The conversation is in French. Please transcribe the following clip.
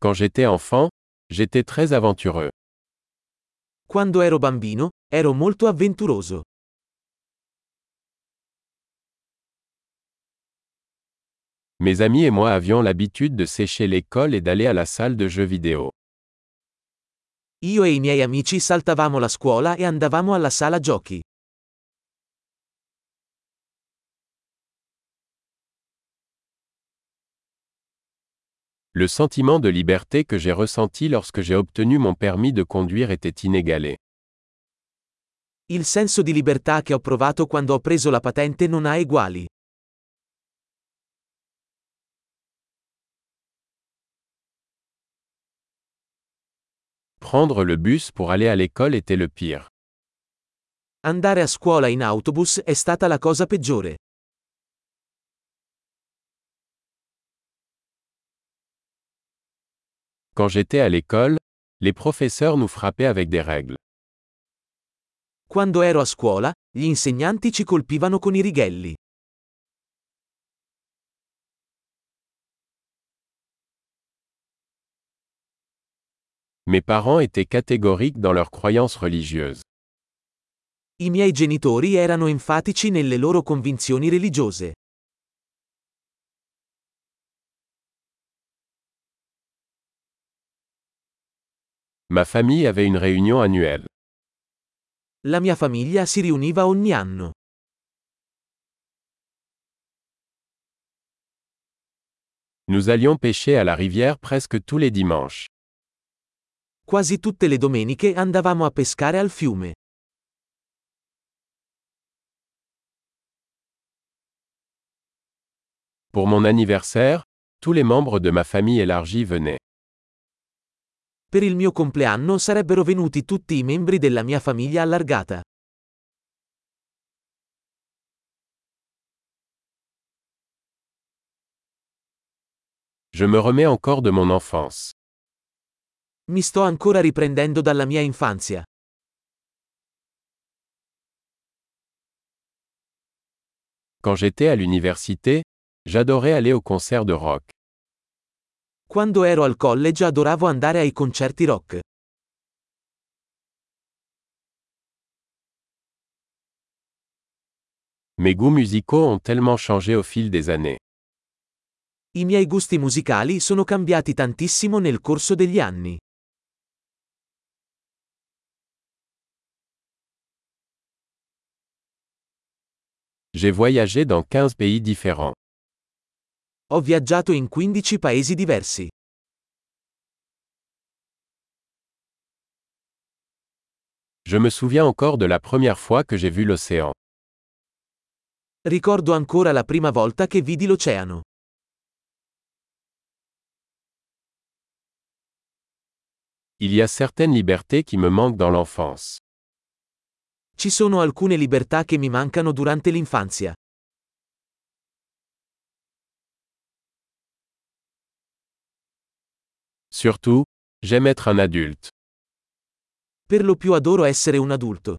Quand j'étais enfant, j'étais très aventureux. Quando ero bambino, ero molto avventuroso. Mes amis et moi avions l'habitude de sécher l'école et d'aller à la salle de jeux vidéo. Io e i miei amici saltavamo la scuola e andavamo alla sala giochi. Le sentiment de liberté que j'ai ressenti lorsque j'ai obtenu mon permis de conduire était inégalé. Il senso di libertà che ho provato quando ho preso la patente non ha eguali. Prendre le bus pour aller à l'école était le pire. Andare a scuola in autobus è stata la cosa peggiore. Quand j'étais à l'école, les professeurs nous frappaient avec des règles. Quando ero a scuola, gli insegnanti ci colpivano con i righelli. Mes parents étaient catégoriques dans leurs croyances religieuses. I miei genitori erano enfatici nelle loro convinzioni religiose. Ma famille avait une réunion annuelle. La mia famiglia si riuniva ogni anno. Nous allions pêcher à la rivière presque tous les dimanches. Quasi tutte le domeniche andavamo a pescare al fiume. Pour mon anniversaire, tous les membres de ma famille élargie venaient. Per il mio compleanno sarebbero venuti tutti i membri della mia famiglia allargata. Je me remets encore de mon enfance. Mi sto ancora riprendendo dalla mia infanzia. Quand j'étais à l'université, j'adorais aller aux concerts de rock. Quando ero al college adoravo andare ai concerti rock. Mes goûts musicaux ont tellement changé au fil des années. I miei gusti musicali sono cambiati tantissimo nel corso degli anni. J'ai voyagé dans 15 pays différents. Ho viaggiato in 15 paesi diversi. Je me souviens encore de la première fois que j'ai vu l'océan. Ricordo ancora la prima volta che vidi l'oceano. Il y a certaines libertés qui me manquent dans l'enfance. Ci sono alcune libertà che mi mancano durante l'infanzia. Surtout, j'aime être un adulte. Per lo più adoro essere un adulto.